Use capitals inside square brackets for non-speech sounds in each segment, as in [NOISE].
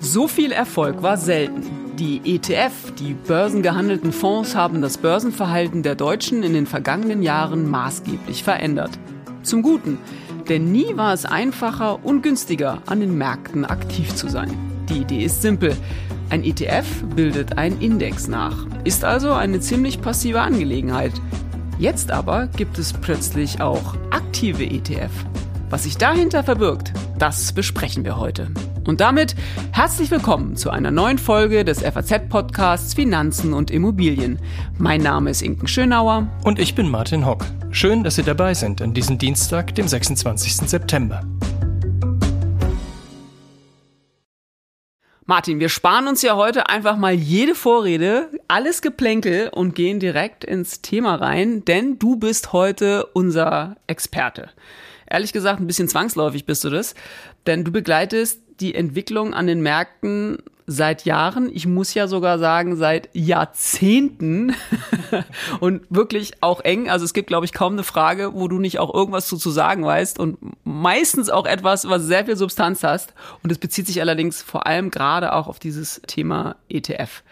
So viel Erfolg war selten. Die ETF, die börsengehandelten Fonds, haben das Börsenverhalten der Deutschen in den vergangenen Jahren maßgeblich verändert. Zum Guten, denn nie war es einfacher und günstiger, an den Märkten aktiv zu sein. Die Idee ist simpel. Ein ETF bildet einen Index nach, ist also eine ziemlich passive Angelegenheit. Jetzt aber gibt es plötzlich auch aktive ETF. Was sich dahinter verbirgt, das besprechen wir heute. Und damit herzlich willkommen zu einer neuen Folge des FAZ-Podcasts Finanzen und Immobilien. Mein Name ist Inken Schönauer. Und ich bin Martin Hock. Schön, dass Sie dabei sind an diesem Dienstag, dem 26. September. Martin, wir sparen uns ja heute einfach mal jede Vorrede, alles Geplänkel und gehen direkt ins Thema rein, denn du bist heute unser Experte. Ehrlich gesagt, ein bisschen zwangsläufig bist du das, denn du begleitest die Entwicklung an den Märkten seit Jahren, ich muss ja sogar sagen, seit Jahrzehnten [LAUGHS] und wirklich auch eng. Also es gibt, glaube ich, kaum eine Frage, wo du nicht auch irgendwas zu, zu sagen weißt und meistens auch etwas, was sehr viel Substanz hast. Und es bezieht sich allerdings vor allem gerade auch auf dieses Thema ETF.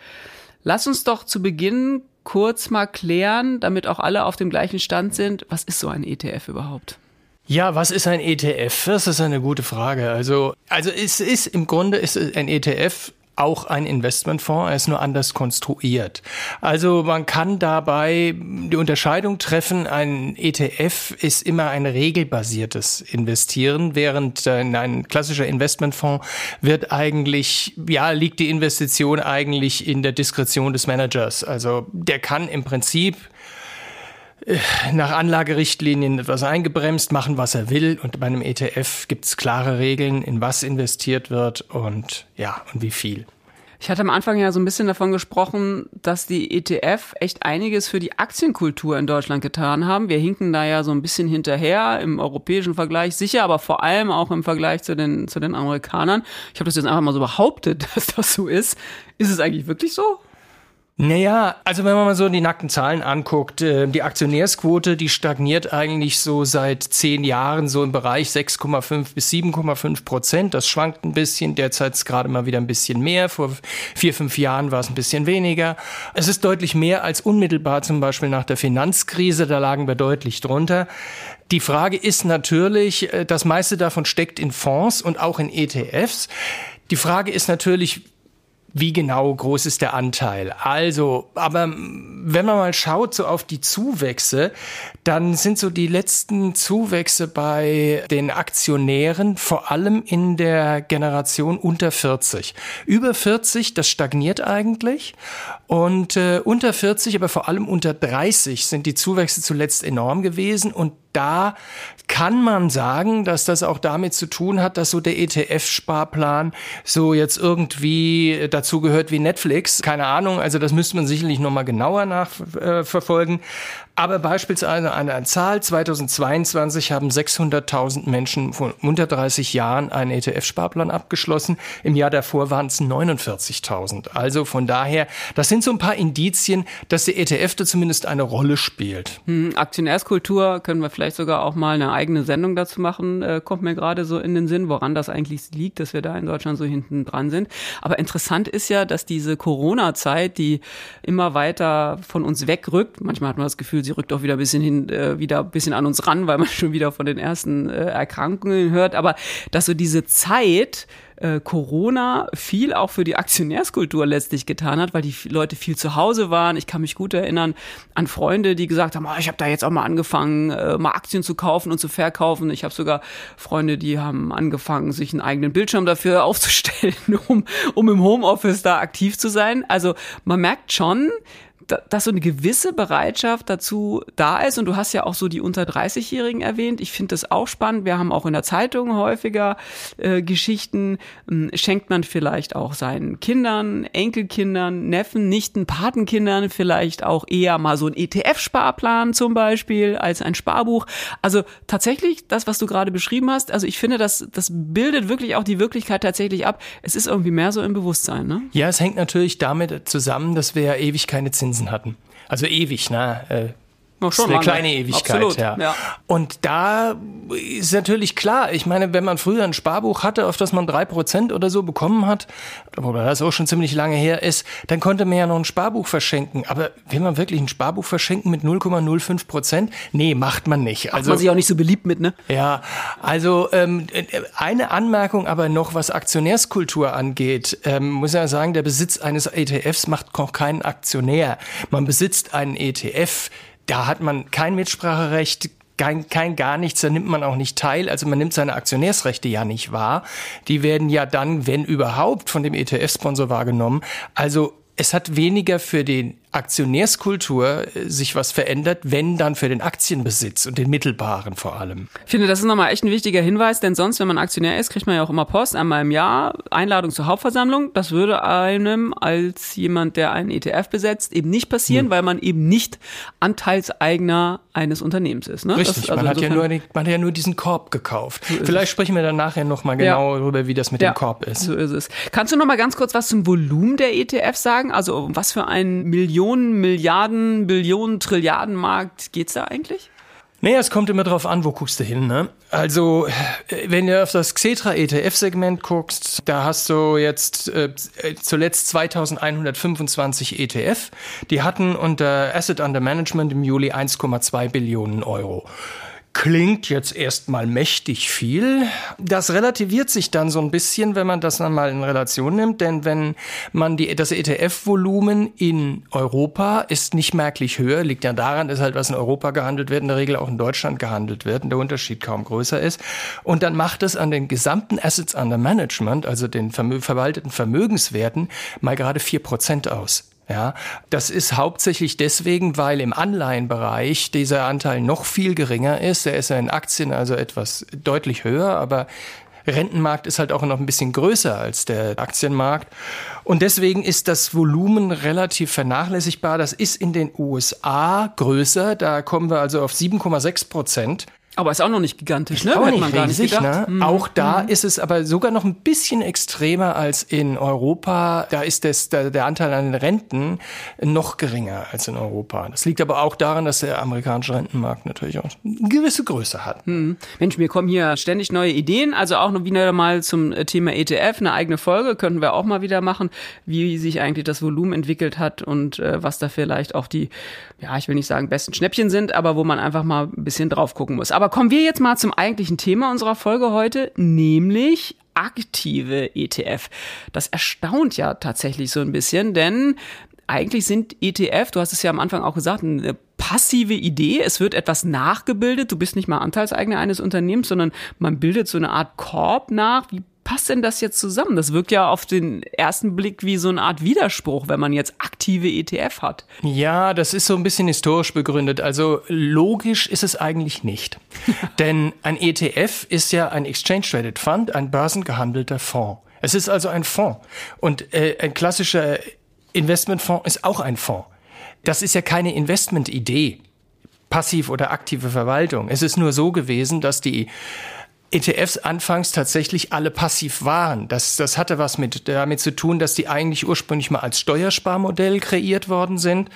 Lass uns doch zu Beginn kurz mal klären, damit auch alle auf dem gleichen Stand sind, was ist so ein ETF überhaupt? Ja, was ist ein ETF? Das ist eine gute Frage. Also, also es ist im Grunde ist ein ETF auch ein Investmentfonds, er ist nur anders konstruiert. Also man kann dabei die Unterscheidung treffen, ein ETF ist immer ein regelbasiertes Investieren, während ein klassischer Investmentfonds wird eigentlich, ja, liegt die Investition eigentlich in der Diskretion des Managers. Also der kann im Prinzip äh, nach Anlagerichtlinien etwas eingebremst, machen, was er will. Und bei einem ETF gibt es klare Regeln, in was investiert wird und ja, und wie viel. Ich hatte am Anfang ja so ein bisschen davon gesprochen, dass die ETF echt einiges für die Aktienkultur in Deutschland getan haben. Wir hinken da ja so ein bisschen hinterher im europäischen Vergleich, sicher, aber vor allem auch im Vergleich zu den, zu den Amerikanern. Ich habe das jetzt einfach mal so behauptet, [LAUGHS] dass das so ist. Ist es eigentlich wirklich so? Naja, also wenn man mal so die nackten Zahlen anguckt, äh, die Aktionärsquote, die stagniert eigentlich so seit zehn Jahren so im Bereich 6,5 bis 7,5 Prozent. Das schwankt ein bisschen, derzeit ist gerade mal wieder ein bisschen mehr. Vor vier, fünf Jahren war es ein bisschen weniger. Es ist deutlich mehr als unmittelbar zum Beispiel nach der Finanzkrise, da lagen wir deutlich drunter. Die Frage ist natürlich, äh, das meiste davon steckt in Fonds und auch in ETFs. Die Frage ist natürlich, wie genau groß ist der Anteil? Also, aber wenn man mal schaut so auf die Zuwächse, dann sind so die letzten Zuwächse bei den Aktionären vor allem in der Generation unter 40. Über 40, das stagniert eigentlich. Und äh, unter 40, aber vor allem unter 30 sind die Zuwächse zuletzt enorm gewesen. Und da kann man sagen, dass das auch damit zu tun hat, dass so der ETF-Sparplan so jetzt irgendwie dazu gehört wie Netflix. Keine Ahnung, also das müsste man sicherlich nochmal genauer nachverfolgen. Aber beispielsweise eine Zahl, 2022 haben 600.000 Menschen von unter 30 Jahren einen ETF-Sparplan abgeschlossen. Im Jahr davor waren es 49.000. Also von daher, das sind so ein paar Indizien, dass der ETF da zumindest eine Rolle spielt. Hm, Aktionärskultur können wir vielleicht sogar auch mal eine eigene Sendung dazu machen, äh, kommt mir gerade so in den Sinn, woran das eigentlich liegt, dass wir da in Deutschland so hinten dran sind. Aber interessant ist ja, dass diese Corona-Zeit, die immer weiter von uns wegrückt, manchmal hat man das Gefühl, sie rückt auch wieder ein bisschen hin, äh, wieder ein bisschen an uns ran, weil man [LAUGHS] schon wieder von den ersten äh, Erkrankungen hört. Aber dass so diese Zeit, äh, Corona viel auch für die Aktionärskultur letztlich getan hat, weil die Leute viel zu Hause waren. Ich kann mich gut erinnern an Freunde, die gesagt haben, oh, ich habe da jetzt auch mal angefangen, äh, mal Aktien zu kaufen und zu verkaufen. Ich habe sogar Freunde, die haben angefangen, sich einen eigenen Bildschirm dafür [LAUGHS] aufzustellen, um, um im Homeoffice da aktiv zu sein. Also man merkt schon, dass so eine gewisse Bereitschaft dazu da ist. Und du hast ja auch so die unter 30-Jährigen erwähnt. Ich finde das auch spannend. Wir haben auch in der Zeitung häufiger äh, Geschichten. Ähm, schenkt man vielleicht auch seinen Kindern, Enkelkindern, Neffen, Nichten, Patenkindern vielleicht auch eher mal so ein ETF-Sparplan zum Beispiel als ein Sparbuch. Also tatsächlich das, was du gerade beschrieben hast. Also ich finde, das, das bildet wirklich auch die Wirklichkeit tatsächlich ab. Es ist irgendwie mehr so im Bewusstsein. Ne? Ja, es hängt natürlich damit zusammen, dass wir ja ewig keine Zinsen Zinsen hatten. Also ewig, ne? Noch schon eine kleine Ewigkeit, Absolut, ja. ja. Und da ist natürlich klar, ich meine, wenn man früher ein Sparbuch hatte, auf das man drei Prozent oder so bekommen hat, wobei das auch schon ziemlich lange her ist, dann konnte man ja noch ein Sparbuch verschenken. Aber will man wirklich ein Sparbuch verschenken mit 0,05 Prozent? Nee, macht man nicht. Also, macht man sich auch nicht so beliebt mit, ne? Ja, also ähm, eine Anmerkung aber noch, was Aktionärskultur angeht, ähm, muss ja sagen, der Besitz eines ETFs macht noch keinen Aktionär. Man besitzt einen ETF da hat man kein Mitspracherecht, kein, kein gar nichts, da nimmt man auch nicht teil. Also man nimmt seine Aktionärsrechte ja nicht wahr. Die werden ja dann, wenn überhaupt, von dem ETF-Sponsor wahrgenommen. Also es hat weniger für den Aktionärskultur äh, sich was verändert, wenn dann für den Aktienbesitz und den mittelbaren vor allem. Ich finde, das ist nochmal echt ein wichtiger Hinweis, denn sonst, wenn man Aktionär ist, kriegt man ja auch immer Post, einmal im Jahr, Einladung zur Hauptversammlung. Das würde einem als jemand, der einen ETF besetzt, eben nicht passieren, hm. weil man eben nicht Anteilseigner eines Unternehmens ist. Ne? Richtig, das, also man, hat ja nur, man hat ja nur diesen Korb gekauft. So Vielleicht sprechen wir dann nachher nochmal genau ja. darüber, wie das mit ja, dem Korb ist. So ist es. Kannst du nochmal ganz kurz was zum Volumen der ETF sagen? Also was für ein Million Millionen, Milliarden, Billionen, Trilliarden Markt geht's da eigentlich? Naja, es kommt immer drauf an, wo guckst du hin, ne? Also, wenn du auf das Xetra ETF-Segment guckst, da hast du jetzt äh, zuletzt 2125 ETF. Die hatten unter Asset Under Management im Juli 1,2 Billionen Euro. Klingt jetzt erstmal mächtig viel. Das relativiert sich dann so ein bisschen, wenn man das dann mal in Relation nimmt, denn wenn man die, das ETF-Volumen in Europa ist nicht merklich höher, liegt ja daran, dass halt was in Europa gehandelt wird, in der Regel auch in Deutschland gehandelt wird und der Unterschied kaum größer ist. Und dann macht es an den gesamten Assets under Management, also den verwalteten Vermögenswerten, mal gerade vier Prozent aus. Ja, das ist hauptsächlich deswegen, weil im Anleihenbereich dieser Anteil noch viel geringer ist. Der ist ja in Aktien also etwas deutlich höher, aber Rentenmarkt ist halt auch noch ein bisschen größer als der Aktienmarkt. Und deswegen ist das Volumen relativ vernachlässigbar. Das ist in den USA größer. Da kommen wir also auf 7,6 Prozent. Aber ist auch noch nicht gigantisch, ne? Auch Hätte nicht riesig, nicht ne? Mhm. Auch da mhm. ist es aber sogar noch ein bisschen extremer als in Europa. Da ist das, der, der Anteil an den Renten noch geringer als in Europa. Das liegt aber auch daran, dass der amerikanische Rentenmarkt natürlich auch eine gewisse Größe hat. Mhm. Mensch, mir kommen hier ständig neue Ideen. Also auch noch wieder mal zum Thema ETF. Eine eigene Folge könnten wir auch mal wieder machen, wie sich eigentlich das Volumen entwickelt hat und äh, was da vielleicht auch die, ja, ich will nicht sagen besten Schnäppchen sind, aber wo man einfach mal ein bisschen drauf gucken muss. Aber kommen wir jetzt mal zum eigentlichen Thema unserer Folge heute, nämlich aktive ETF. Das erstaunt ja tatsächlich so ein bisschen, denn eigentlich sind ETF, du hast es ja am Anfang auch gesagt, eine passive Idee. Es wird etwas nachgebildet. Du bist nicht mal Anteilseigner eines Unternehmens, sondern man bildet so eine Art Korb nach. Wie passt denn das jetzt zusammen? Das wirkt ja auf den ersten Blick wie so eine Art Widerspruch, wenn man jetzt aktive ETF hat. Ja, das ist so ein bisschen historisch begründet. Also logisch ist es eigentlich nicht. [LAUGHS] Denn ein ETF ist ja ein Exchange Traded Fund, ein börsengehandelter Fonds. Es ist also ein Fonds. Und äh, ein klassischer Investmentfonds ist auch ein Fonds. Das ist ja keine Investmentidee. Passiv oder aktive Verwaltung. Es ist nur so gewesen, dass die ETFs anfangs tatsächlich alle passiv waren. Das, das hatte was mit, damit zu tun, dass die eigentlich ursprünglich mal als Steuersparmodell kreiert worden sind.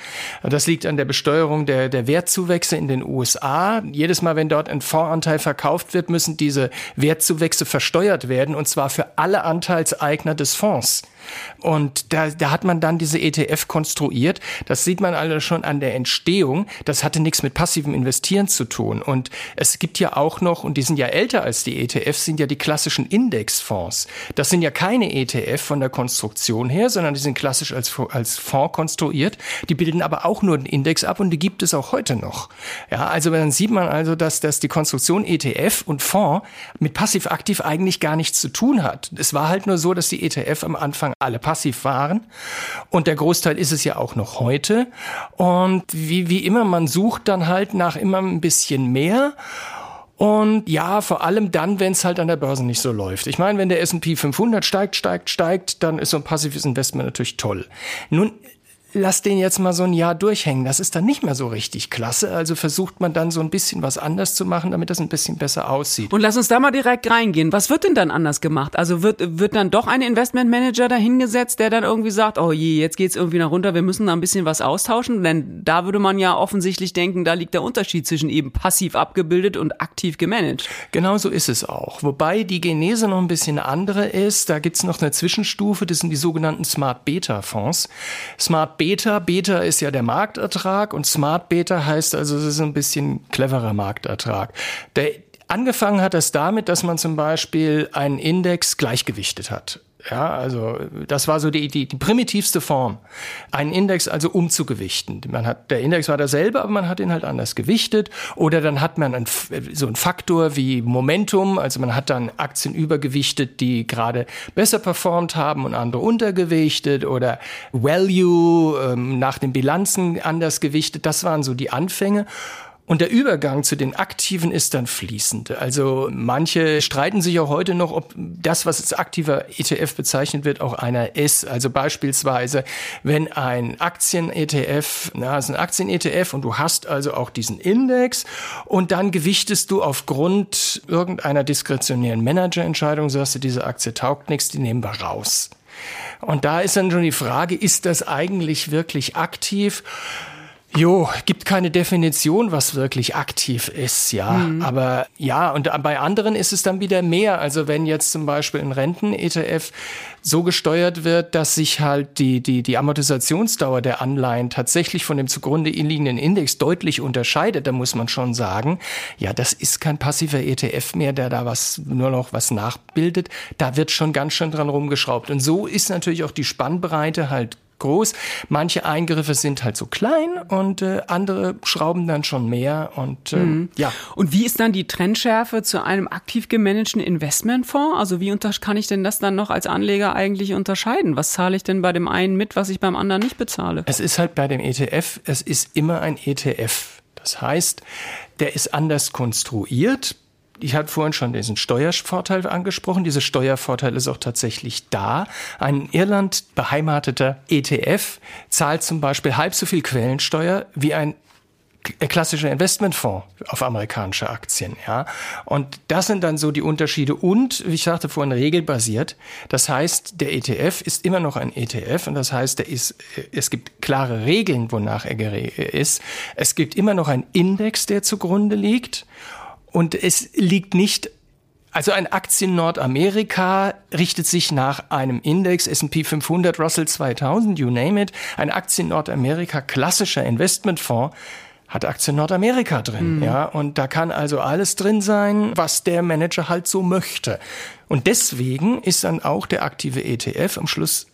Das liegt an der Besteuerung der, der Wertzuwächse in den USA. Jedes Mal, wenn dort ein Fondsanteil verkauft wird, müssen diese Wertzuwächse versteuert werden, und zwar für alle Anteilseigner des Fonds. Und da, da hat man dann diese ETF konstruiert. Das sieht man alle schon an der Entstehung. Das hatte nichts mit passivem Investieren zu tun. Und es gibt ja auch noch, und die sind ja älter als die ETFs, sind ja die klassischen Indexfonds. Das sind ja keine ETF von der Konstruktion her, sondern die sind klassisch als, als Fonds konstruiert. Die bilden aber auch nur den Index ab und die gibt es auch heute noch. Ja, also dann sieht man also, dass, dass die Konstruktion ETF und Fonds mit passiv-aktiv eigentlich gar nichts zu tun hat. Es war halt nur so, dass die ETF am Anfang alle passiv waren. Und der Großteil ist es ja auch noch heute. Und wie, wie immer, man sucht dann halt nach immer ein bisschen mehr. Und ja, vor allem dann, wenn es halt an der Börse nicht so läuft. Ich meine, wenn der S&P 500 steigt, steigt, steigt, dann ist so ein passives Investment natürlich toll. Nun lass den jetzt mal so ein Jahr durchhängen. Das ist dann nicht mehr so richtig klasse. Also versucht man dann so ein bisschen was anders zu machen, damit das ein bisschen besser aussieht. Und lass uns da mal direkt reingehen. Was wird denn dann anders gemacht? Also wird, wird dann doch ein Investmentmanager dahingesetzt, der dann irgendwie sagt, oh je, jetzt geht's irgendwie nach runter, wir müssen da ein bisschen was austauschen? Denn da würde man ja offensichtlich denken, da liegt der Unterschied zwischen eben passiv abgebildet und aktiv gemanagt. Genau so ist es auch. Wobei die Genese noch ein bisschen andere ist. Da gibt's noch eine Zwischenstufe, das sind die sogenannten Smart Beta Fonds. Smart Beta, Beta ist ja der Marktertrag und Smart Beta heißt also, es ist ein bisschen cleverer Marktertrag. Der Angefangen hat das damit, dass man zum Beispiel einen Index gleichgewichtet hat. Ja, also das war so die, die, die primitivste Form, einen Index also umzugewichten. Man hat, der Index war derselbe, aber man hat ihn halt anders gewichtet. Oder dann hat man ein, so einen Faktor wie Momentum, also man hat dann Aktien übergewichtet, die gerade besser performt haben und andere untergewichtet. Oder Value ähm, nach den Bilanzen anders gewichtet. Das waren so die Anfänge. Und der Übergang zu den Aktiven ist dann fließend. Also manche streiten sich auch heute noch, ob das, was als aktiver ETF bezeichnet wird, auch einer ist. Also beispielsweise, wenn ein Aktien-ETF, na, also ein Aktien-ETF und du hast also auch diesen Index und dann gewichtest du aufgrund irgendeiner diskretionären Managerentscheidung, sagst du, diese Aktie taugt nichts, die nehmen wir raus. Und da ist dann schon die Frage, ist das eigentlich wirklich aktiv? Jo, gibt keine Definition, was wirklich aktiv ist, ja. Mhm. Aber ja, und bei anderen ist es dann wieder mehr. Also wenn jetzt zum Beispiel ein Renten-ETF so gesteuert wird, dass sich halt die, die, die Amortisationsdauer der Anleihen tatsächlich von dem zugrunde liegenden Index deutlich unterscheidet, dann muss man schon sagen, ja, das ist kein passiver ETF mehr, der da was, nur noch was nachbildet. Da wird schon ganz schön dran rumgeschraubt. Und so ist natürlich auch die Spannbreite halt groß. Manche Eingriffe sind halt so klein und äh, andere schrauben dann schon mehr und äh, mhm. ja. Und wie ist dann die Trendschärfe zu einem aktiv gemanagten Investmentfonds? Also wie kann ich denn das dann noch als Anleger eigentlich unterscheiden? Was zahle ich denn bei dem einen mit, was ich beim anderen nicht bezahle? Es ist halt bei dem ETF, es ist immer ein ETF. Das heißt, der ist anders konstruiert ich hatte vorhin schon diesen Steuervorteil angesprochen. Dieser Steuervorteil ist auch tatsächlich da. Ein in Irland beheimateter ETF zahlt zum Beispiel halb so viel Quellensteuer wie ein klassischer Investmentfonds auf amerikanische Aktien, ja. Und das sind dann so die Unterschiede und, wie ich sagte vorhin, regelbasiert. Das heißt, der ETF ist immer noch ein ETF und das heißt, der ist, es gibt klare Regeln, wonach er ist. Es gibt immer noch einen Index, der zugrunde liegt und es liegt nicht also ein Aktien Nordamerika richtet sich nach einem Index S&P 500, Russell 2000, you name it. Ein Aktien Nordamerika klassischer Investmentfonds hat Aktien Nordamerika drin, mhm. ja. Und da kann also alles drin sein, was der Manager halt so möchte. Und deswegen ist dann auch der aktive ETF am Schluss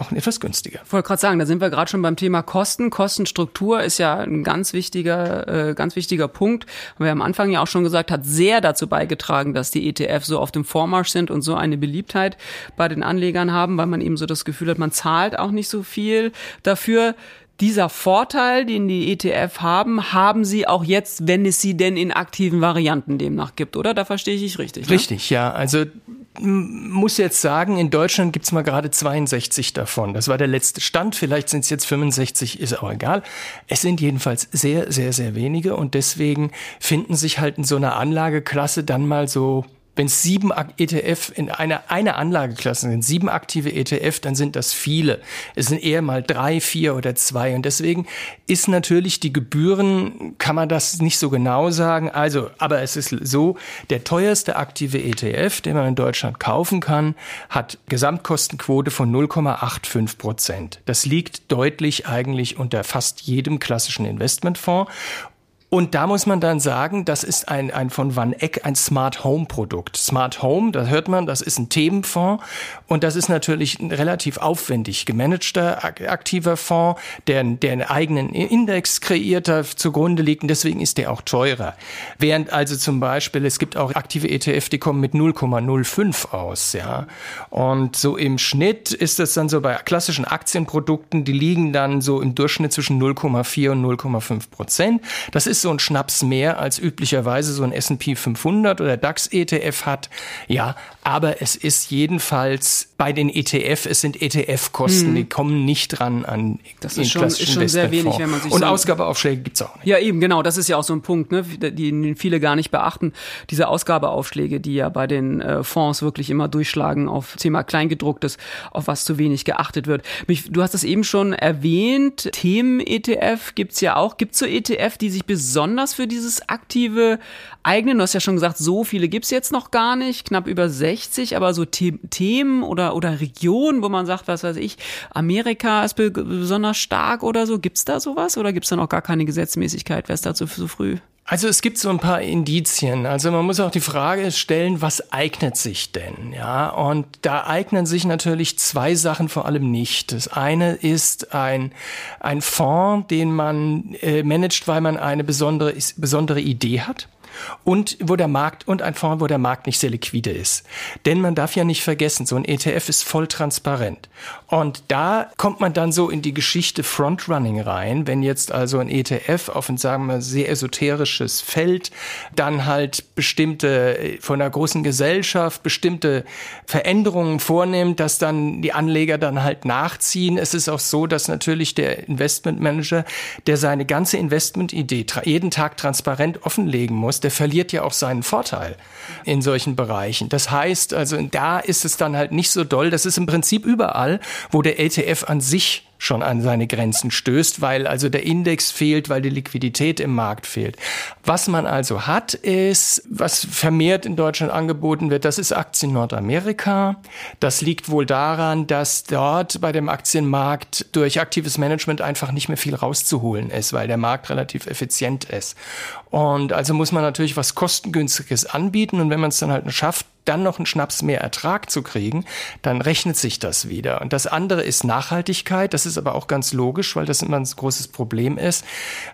auch etwas günstiger. Ich wollte gerade sagen, da sind wir gerade schon beim Thema Kosten. Kostenstruktur ist ja ein ganz wichtiger, äh, ganz wichtiger Punkt. Wir haben am Anfang ja auch schon gesagt, hat sehr dazu beigetragen, dass die ETF so auf dem Vormarsch sind und so eine Beliebtheit bei den Anlegern haben, weil man eben so das Gefühl hat, man zahlt auch nicht so viel dafür dieser Vorteil, den die ETF haben, haben sie auch jetzt, wenn es sie denn in aktiven Varianten demnach gibt, oder? Da verstehe ich richtig. Ne? Richtig, ja. Also muss jetzt sagen, in Deutschland gibt's mal gerade 62 davon. Das war der letzte Stand. Vielleicht sind es jetzt 65, ist auch egal. Es sind jedenfalls sehr, sehr, sehr wenige und deswegen finden sich halt in so einer Anlageklasse dann mal so wenn es sieben ETF in einer, einer Anlageklasse sind, sieben aktive ETF, dann sind das viele. Es sind eher mal drei, vier oder zwei. Und deswegen ist natürlich die Gebühren, kann man das nicht so genau sagen. Also, aber es ist so, der teuerste aktive ETF, den man in Deutschland kaufen kann, hat Gesamtkostenquote von 0,85 Prozent. Das liegt deutlich eigentlich unter fast jedem klassischen Investmentfonds. Und da muss man dann sagen, das ist ein, ein von Van Eck ein Smart Home Produkt. Smart Home, da hört man, das ist ein Themenfonds und das ist natürlich ein relativ aufwendig gemanagter aktiver Fonds, der, der einen eigenen Index kreiert, da zugrunde liegt und deswegen ist der auch teurer. Während also zum Beispiel, es gibt auch aktive ETF, die kommen mit 0,05 aus, ja. Und so im Schnitt ist das dann so bei klassischen Aktienprodukten, die liegen dann so im Durchschnitt zwischen 0,4 und 0,5 Prozent. Das ist so ein Schnaps mehr als üblicherweise so ein S&P 500 oder DAX ETF hat. Ja, aber es ist jedenfalls bei den ETF, es sind ETF-Kosten, hm. die kommen nicht dran an das ist schon, ist schon sehr wenig, wenn man sich Und so Ausgabeaufschläge gibt's auch nicht. Ja, eben, genau, das ist ja auch so ein Punkt, ne, die viele gar nicht beachten. Diese Ausgabeaufschläge, die ja bei den äh, Fonds wirklich immer durchschlagen auf Thema Kleingedrucktes, auf was zu wenig geachtet wird. Mich, du hast es eben schon erwähnt, Themen-ETF gibt's ja auch. Gibt's so ETF, die sich besonders für dieses aktive eignen? Du hast ja schon gesagt, so viele gibt's jetzt noch gar nicht, knapp über 60, aber so The Themen oder, oder Regionen, wo man sagt, was weiß ich, Amerika ist besonders stark oder so. Gibt's da sowas oder gibt's da noch gar keine Gesetzmäßigkeit? Wäre es dazu so früh? Also es gibt so ein paar Indizien. Also man muss auch die Frage stellen, was eignet sich denn? Ja, und da eignen sich natürlich zwei Sachen vor allem nicht. Das eine ist ein, ein Fonds, den man äh, managt, weil man eine besondere, besondere Idee hat und wo der Markt und ein Fonds, wo der Markt nicht sehr liquide ist. Denn man darf ja nicht vergessen, so ein ETF ist voll transparent. Und da kommt man dann so in die Geschichte Frontrunning rein, wenn jetzt also ein ETF auf ein, sagen wir, sehr esoterisches Feld dann halt bestimmte, äh, von einer großen Gesellschaft bestimmte Veränderungen vornimmt, dass dann die Anleger dann halt nachziehen. Es ist auch so, dass natürlich der Investmentmanager, der seine ganze Investmentidee jeden Tag transparent offenlegen muss, der verliert ja auch seinen Vorteil in solchen Bereichen. Das heißt, also da ist es dann halt nicht so doll. Das ist im Prinzip überall, wo der ETF an sich schon an seine Grenzen stößt, weil also der Index fehlt, weil die Liquidität im Markt fehlt. Was man also hat, ist, was vermehrt in Deutschland angeboten wird, das ist Aktien Nordamerika. Das liegt wohl daran, dass dort bei dem Aktienmarkt durch aktives Management einfach nicht mehr viel rauszuholen ist, weil der Markt relativ effizient ist. Und also muss man natürlich was kostengünstiges anbieten und wenn man es dann halt schafft, dann noch einen Schnaps mehr Ertrag zu kriegen, dann rechnet sich das wieder. Und das andere ist Nachhaltigkeit. Das ist aber auch ganz logisch, weil das immer ein großes Problem ist,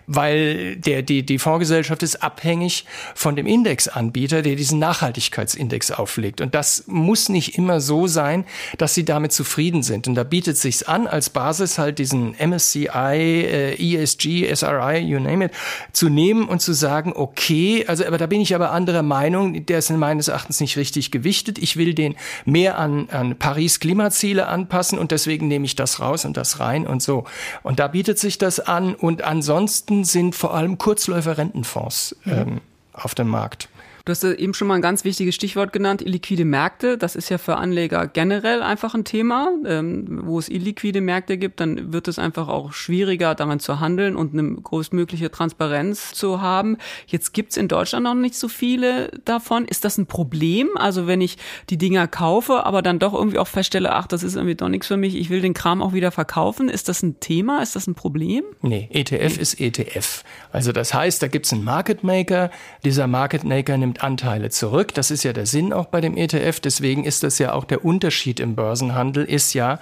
weil der, die, die Fondsgesellschaft ist abhängig von dem Indexanbieter, der diesen Nachhaltigkeitsindex auflegt. Und das muss nicht immer so sein, dass sie damit zufrieden sind. Und da bietet sich's an, als Basis halt diesen MSCI, äh, ESG, SRI, you name it, zu nehmen und zu sagen, okay, also, aber da bin ich aber anderer Meinung, der ist meines Erachtens nicht richtig gewichtet. Ich will den mehr an, an Paris Klimaziele anpassen und deswegen nehme ich das raus und das rein und so. Und da bietet sich das an. Und ansonsten sind vor allem Kurzläufer Rentenfonds ähm, auf dem Markt. Du hast eben schon mal ein ganz wichtiges Stichwort genannt, illiquide Märkte. Das ist ja für Anleger generell einfach ein Thema. Ähm, wo es illiquide Märkte gibt, dann wird es einfach auch schwieriger, daran zu handeln und eine größtmögliche Transparenz zu haben. Jetzt gibt's in Deutschland noch nicht so viele davon. Ist das ein Problem? Also wenn ich die Dinger kaufe, aber dann doch irgendwie auch feststelle, ach, das ist irgendwie doch nichts für mich, ich will den Kram auch wieder verkaufen. Ist das ein Thema? Ist das ein Problem? Nee, ETF nee. ist ETF. Also das heißt, da gibt's einen Market Maker. Dieser Market Maker nimmt nimmt Anteile zurück. Das ist ja der Sinn auch bei dem ETF. Deswegen ist das ja auch der Unterschied im Börsenhandel, ist ja,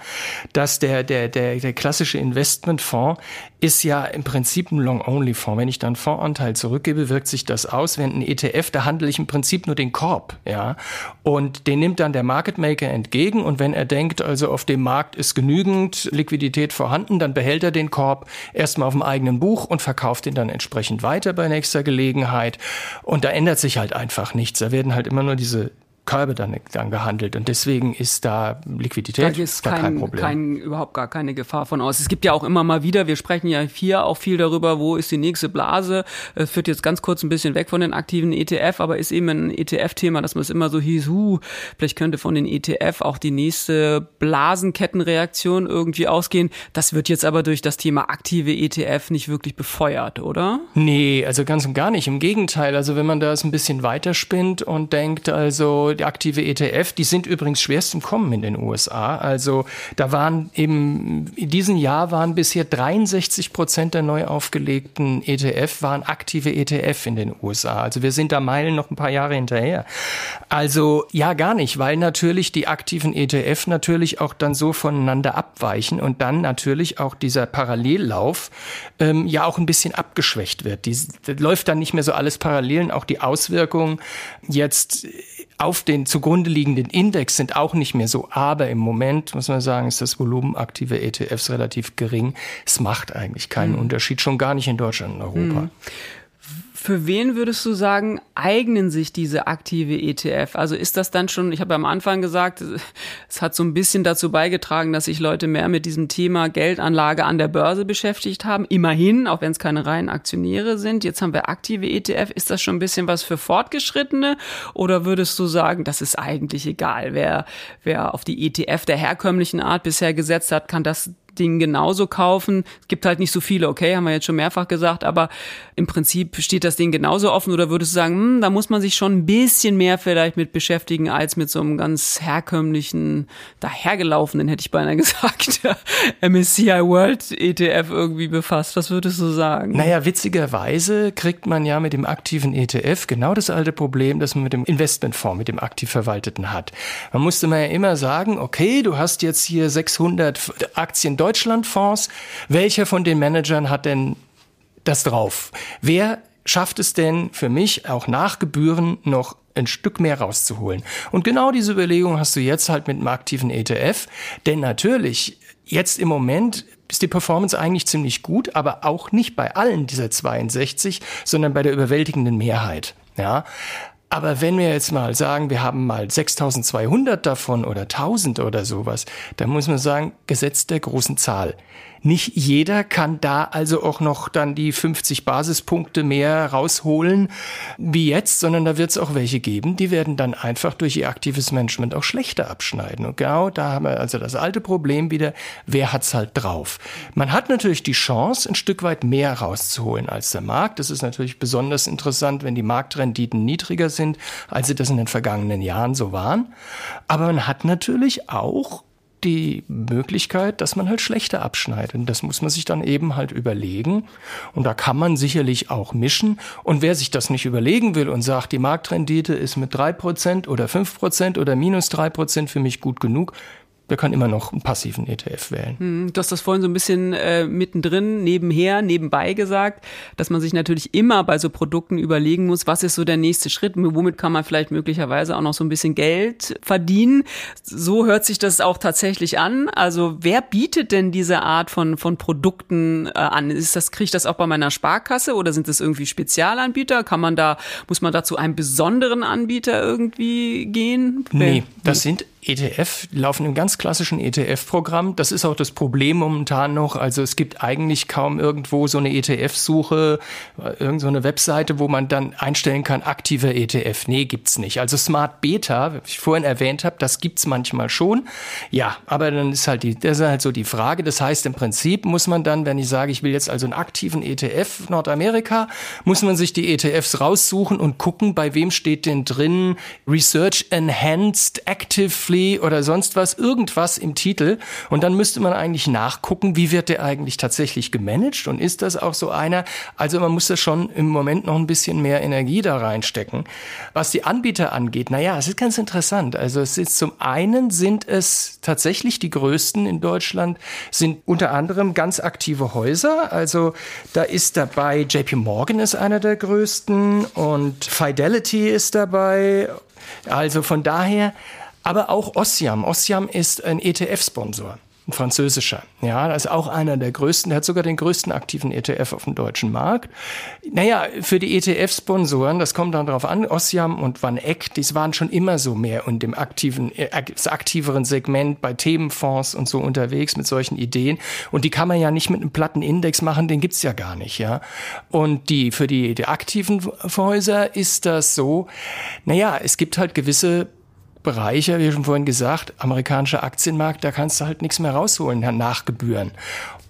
dass der, der, der, der klassische Investmentfonds ist ja im Prinzip ein Long-Only-Fonds. Wenn ich dann Fondsanteil zurückgebe, wirkt sich das aus. Während ein ETF, da handle ich im Prinzip nur den Korb, ja. Und den nimmt dann der Market Maker entgegen. Und wenn er denkt, also auf dem Markt ist genügend Liquidität vorhanden, dann behält er den Korb erstmal auf dem eigenen Buch und verkauft ihn dann entsprechend weiter bei nächster Gelegenheit. Und da ändert sich halt einfach nichts. Da werden halt immer nur diese Körbe dann, dann gehandelt. Und deswegen ist da Liquidität da ist kein, kein Problem. Kein, überhaupt gar keine Gefahr von aus. Es gibt ja auch immer mal wieder, wir sprechen ja hier auch viel darüber, wo ist die nächste Blase. Es führt jetzt ganz kurz ein bisschen weg von den aktiven ETF, aber ist eben ein ETF-Thema, dass man es immer so hieß, hu, vielleicht könnte von den ETF auch die nächste Blasenkettenreaktion irgendwie ausgehen. Das wird jetzt aber durch das Thema aktive ETF nicht wirklich befeuert, oder? Nee, also ganz und gar nicht. Im Gegenteil. Also wenn man das ein bisschen weiterspinnt und denkt, also aktive ETF, die sind übrigens schwerst im Kommen in den USA. Also da waren eben, in diesem Jahr waren bisher 63 Prozent der neu aufgelegten ETF waren aktive ETF in den USA. Also wir sind da Meilen noch ein paar Jahre hinterher. Also ja, gar nicht, weil natürlich die aktiven ETF natürlich auch dann so voneinander abweichen und dann natürlich auch dieser Parallellauf ähm, ja auch ein bisschen abgeschwächt wird. Die, läuft dann nicht mehr so alles parallel. Auch die Auswirkungen jetzt auf den zugrunde liegenden Index sind auch nicht mehr so. Aber im Moment, muss man sagen, ist das Volumen aktiver ETFs relativ gering. Es macht eigentlich keinen mhm. Unterschied, schon gar nicht in Deutschland und Europa. Mhm. Für wen würdest du sagen, eignen sich diese aktive ETF? Also ist das dann schon, ich habe am Anfang gesagt, es hat so ein bisschen dazu beigetragen, dass sich Leute mehr mit diesem Thema Geldanlage an der Börse beschäftigt haben. Immerhin, auch wenn es keine reinen Aktionäre sind. Jetzt haben wir aktive ETF. Ist das schon ein bisschen was für Fortgeschrittene? Oder würdest du sagen, das ist eigentlich egal? Wer, wer auf die ETF der herkömmlichen Art bisher gesetzt hat, kann das Ding genauso kaufen. Es gibt halt nicht so viele, okay, haben wir jetzt schon mehrfach gesagt, aber im Prinzip steht das Ding genauso offen oder würdest du sagen, hm, da muss man sich schon ein bisschen mehr vielleicht mit beschäftigen als mit so einem ganz herkömmlichen, dahergelaufenen, hätte ich beinahe [LAUGHS] gesagt, [LAUGHS] MSCI World ETF irgendwie befasst. Was würdest du sagen? Naja, witzigerweise kriegt man ja mit dem aktiven ETF genau das alte Problem, das man mit dem Investmentfonds, mit dem aktiv verwalteten hat. Man musste mal ja immer sagen, okay, du hast jetzt hier 600 Aktien Deutschlandfonds. Welcher von den Managern hat denn das drauf? Wer schafft es denn für mich auch nach Gebühren noch ein Stück mehr rauszuholen? Und genau diese Überlegung hast du jetzt halt mit einem aktiven ETF. Denn natürlich, jetzt im Moment ist die Performance eigentlich ziemlich gut, aber auch nicht bei allen dieser 62, sondern bei der überwältigenden Mehrheit. Ja, aber wenn wir jetzt mal sagen, wir haben mal 6200 davon oder 1000 oder sowas, dann muss man sagen, Gesetz der großen Zahl. Nicht jeder kann da also auch noch dann die 50 Basispunkte mehr rausholen wie jetzt, sondern da wird es auch welche geben, die werden dann einfach durch ihr aktives Management auch schlechter abschneiden. Und genau da haben wir also das alte Problem wieder, wer hat's halt drauf? Man hat natürlich die Chance, ein Stück weit mehr rauszuholen als der Markt. Das ist natürlich besonders interessant, wenn die Marktrenditen niedriger sind, als sie das in den vergangenen Jahren so waren. Aber man hat natürlich auch die Möglichkeit, dass man halt schlechter abschneidet. Und das muss man sich dann eben halt überlegen. Und da kann man sicherlich auch mischen. Und wer sich das nicht überlegen will und sagt, die Marktrendite ist mit drei Prozent oder fünf Prozent oder minus drei Prozent für mich gut genug, der kann immer noch einen passiven ETF wählen. Hm, du hast das vorhin so ein bisschen äh, mittendrin, nebenher, nebenbei gesagt, dass man sich natürlich immer bei so Produkten überlegen muss, was ist so der nächste Schritt, womit kann man vielleicht möglicherweise auch noch so ein bisschen Geld verdienen. So hört sich das auch tatsächlich an. Also wer bietet denn diese Art von, von Produkten äh, an? Ist das, kriege ich das auch bei meiner Sparkasse oder sind das irgendwie Spezialanbieter? Kann man da, muss man da zu einem besonderen Anbieter irgendwie gehen? Nee, das sind ETF laufen im ganz klassischen ETF-Programm. Das ist auch das Problem momentan noch. Also es gibt eigentlich kaum irgendwo so eine ETF-Suche, irgend so Webseite, wo man dann einstellen kann, aktiver ETF. Nee, gibt's nicht. Also Smart Beta, wie ich vorhin erwähnt habe, das gibt's manchmal schon. Ja, aber dann ist halt die, das ist halt so die Frage. Das heißt, im Prinzip muss man dann, wenn ich sage, ich will jetzt also einen aktiven ETF Nordamerika, muss man sich die ETFs raussuchen und gucken, bei wem steht denn drin Research Enhanced Active Briefly oder sonst was, irgendwas im Titel. Und dann müsste man eigentlich nachgucken, wie wird der eigentlich tatsächlich gemanagt und ist das auch so einer? Also man muss da schon im Moment noch ein bisschen mehr Energie da reinstecken. Was die Anbieter angeht, naja, es ist ganz interessant. Also es ist zum einen sind es tatsächlich die größten in Deutschland, sind unter anderem ganz aktive Häuser. Also da ist dabei JP Morgan ist einer der größten und Fidelity ist dabei. Also von daher aber auch Ossiam. Ossiam ist ein ETF-Sponsor ein französischer. Ja, das ist auch einer der größten, der hat sogar den größten aktiven ETF auf dem deutschen Markt. Naja, für die ETF-Sponsoren, das kommt dann darauf an, Ossiam und Van Eck, die waren schon immer so mehr in dem aktiven, äh, aktiveren Segment bei Themenfonds und so unterwegs mit solchen Ideen. Und die kann man ja nicht mit einem platten Index machen, den gibt's ja gar nicht, ja. Und die, für die, die aktiven Häuser ist das so, naja, es gibt halt gewisse Bereiche, wie schon vorhin gesagt, amerikanischer Aktienmarkt, da kannst du halt nichts mehr rausholen nach Gebühren.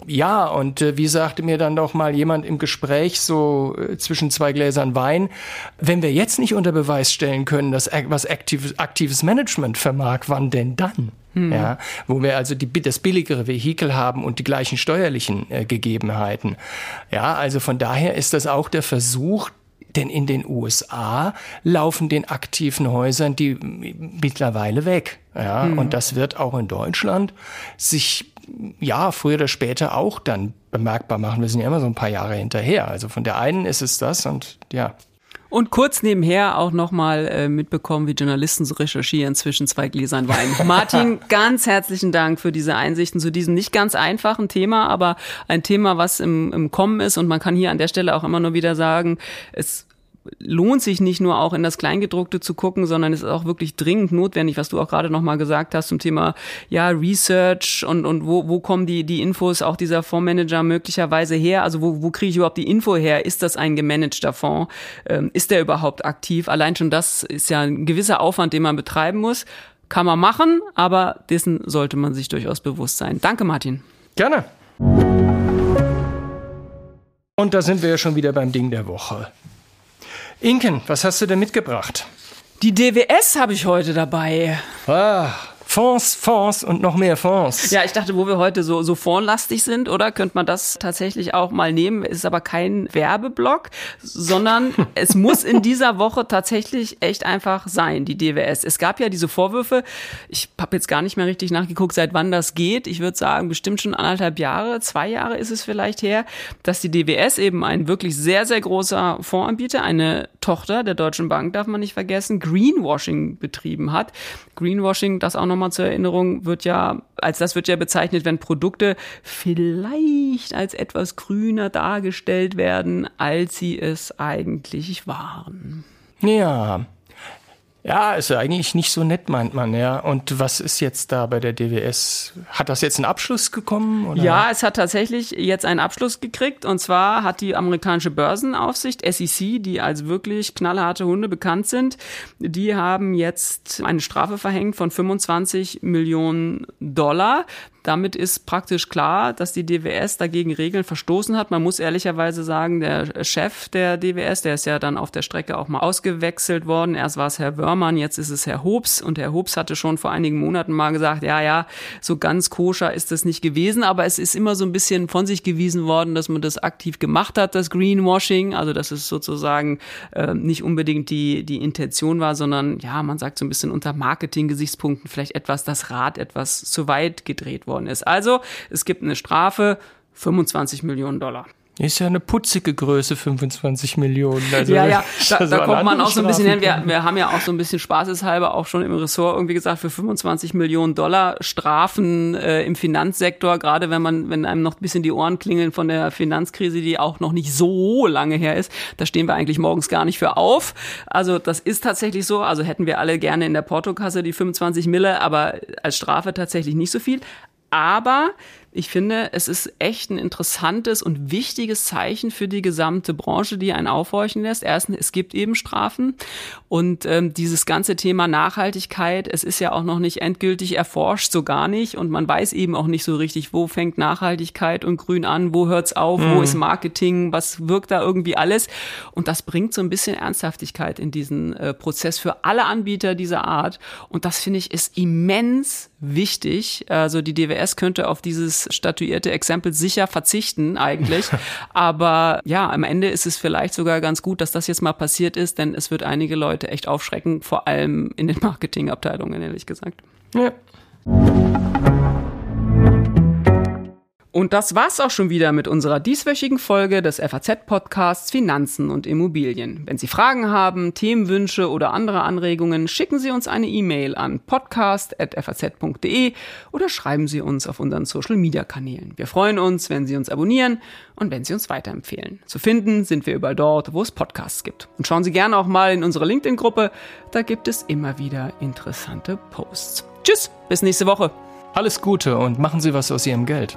Ja, und äh, wie sagte mir dann doch mal jemand im Gespräch so äh, zwischen zwei Gläsern Wein, wenn wir jetzt nicht unter Beweis stellen können, dass was aktives, aktives Management vermag, wann denn dann? Hm. Ja, wo wir also die, das billigere Vehikel haben und die gleichen steuerlichen äh, Gegebenheiten. Ja, also von daher ist das auch der Versuch, denn in den USA laufen den aktiven Häusern die mittlerweile weg. Ja, mhm. und das wird auch in Deutschland sich ja, früher oder später auch dann bemerkbar machen. Wir sind ja immer so ein paar Jahre hinterher. Also von der einen ist es das und ja. Und kurz nebenher auch nochmal äh, mitbekommen, wie Journalisten so recherchieren zwischen zwei Gläsern Wein. [LAUGHS] Martin, ganz herzlichen Dank für diese Einsichten zu diesem nicht ganz einfachen Thema, aber ein Thema, was im, im Kommen ist. Und man kann hier an der Stelle auch immer nur wieder sagen, es lohnt sich nicht nur auch in das Kleingedruckte zu gucken, sondern es ist auch wirklich dringend notwendig, was du auch gerade nochmal gesagt hast zum Thema ja Research und, und wo, wo kommen die, die Infos auch dieser Fondsmanager möglicherweise her? Also wo, wo kriege ich überhaupt die Info her? Ist das ein gemanagter Fonds? Ähm, ist der überhaupt aktiv? Allein schon das ist ja ein gewisser Aufwand, den man betreiben muss. Kann man machen, aber dessen sollte man sich durchaus bewusst sein. Danke, Martin. Gerne. Und da sind wir ja schon wieder beim Ding der Woche. Inken, was hast du denn mitgebracht? Die DWS habe ich heute dabei. Ah, Fonds, Fonds und noch mehr Fonds. Ja, ich dachte, wo wir heute so, so fondlastig sind, oder? Könnte man das tatsächlich auch mal nehmen? Ist aber kein Werbeblock, sondern [LAUGHS] es muss in dieser Woche tatsächlich echt einfach sein, die DWS. Es gab ja diese Vorwürfe, ich habe jetzt gar nicht mehr richtig nachgeguckt, seit wann das geht. Ich würde sagen, bestimmt schon anderthalb Jahre, zwei Jahre ist es vielleicht her, dass die DWS eben ein wirklich sehr, sehr großer Fondsanbieter, eine Tochter der Deutschen Bank, darf man nicht vergessen, Greenwashing betrieben hat. Greenwashing, das auch nochmal zur Erinnerung, wird ja, als das wird ja bezeichnet, wenn Produkte vielleicht als etwas grüner dargestellt werden, als sie es eigentlich waren. Ja, ja, ist ja eigentlich nicht so nett, meint man, ja. Und was ist jetzt da bei der DWS? Hat das jetzt einen Abschluss gekommen? Oder? Ja, es hat tatsächlich jetzt einen Abschluss gekriegt. Und zwar hat die amerikanische Börsenaufsicht, SEC, die als wirklich knallharte Hunde bekannt sind, die haben jetzt eine Strafe verhängt von 25 Millionen Dollar. Damit ist praktisch klar, dass die DWS dagegen Regeln verstoßen hat. Man muss ehrlicherweise sagen, der Chef der DWS, der ist ja dann auf der Strecke auch mal ausgewechselt worden. Erst war es Herr Wörmann, jetzt ist es Herr Hobbs. Und Herr Hobbs hatte schon vor einigen Monaten mal gesagt, ja, ja, so ganz koscher ist das nicht gewesen. Aber es ist immer so ein bisschen von sich gewiesen worden, dass man das aktiv gemacht hat, das Greenwashing. Also, dass es sozusagen äh, nicht unbedingt die, die Intention war, sondern ja, man sagt so ein bisschen unter Marketing-Gesichtspunkten vielleicht etwas, das Rad etwas zu weit gedreht worden worden ist. Also es gibt eine Strafe 25 Millionen Dollar. Ist ja eine putzige Größe, 25 Millionen. Also ja, ja, [LAUGHS] da, da kommt man auch so ein bisschen hin. Wir, wir haben ja auch so ein bisschen spaßeshalber auch schon im Ressort irgendwie gesagt, für 25 Millionen Dollar Strafen äh, im Finanzsektor, gerade wenn man, wenn einem noch ein bisschen die Ohren klingeln von der Finanzkrise, die auch noch nicht so lange her ist, da stehen wir eigentlich morgens gar nicht für auf. Also das ist tatsächlich so. Also hätten wir alle gerne in der Portokasse die 25 Mille, aber als Strafe tatsächlich nicht so viel. Aber ich finde, es ist echt ein interessantes und wichtiges Zeichen für die gesamte Branche, die einen aufhorchen lässt. Erstens, es gibt eben Strafen und ähm, dieses ganze Thema Nachhaltigkeit, es ist ja auch noch nicht endgültig erforscht, so gar nicht und man weiß eben auch nicht so richtig, wo fängt Nachhaltigkeit und Grün an, wo hört's auf, mhm. wo ist Marketing, was wirkt da irgendwie alles und das bringt so ein bisschen Ernsthaftigkeit in diesen äh, Prozess für alle Anbieter dieser Art und das finde ich ist immens wichtig. Also die DWS könnte auf dieses statuierte Exempel sicher verzichten eigentlich. [LAUGHS] Aber ja, am Ende ist es vielleicht sogar ganz gut, dass das jetzt mal passiert ist, denn es wird einige Leute echt aufschrecken, vor allem in den [LAUGHS] Marketingabteilungen, ehrlich gesagt. Ja. Und das war's auch schon wieder mit unserer dieswöchigen Folge des FAZ-Podcasts Finanzen und Immobilien. Wenn Sie Fragen haben, Themenwünsche oder andere Anregungen, schicken Sie uns eine E-Mail an podcast.faz.de oder schreiben Sie uns auf unseren Social-Media-Kanälen. Wir freuen uns, wenn Sie uns abonnieren und wenn Sie uns weiterempfehlen. Zu finden sind wir überall dort, wo es Podcasts gibt. Und schauen Sie gerne auch mal in unsere LinkedIn-Gruppe, da gibt es immer wieder interessante Posts. Tschüss, bis nächste Woche. Alles Gute und machen Sie was aus Ihrem Geld.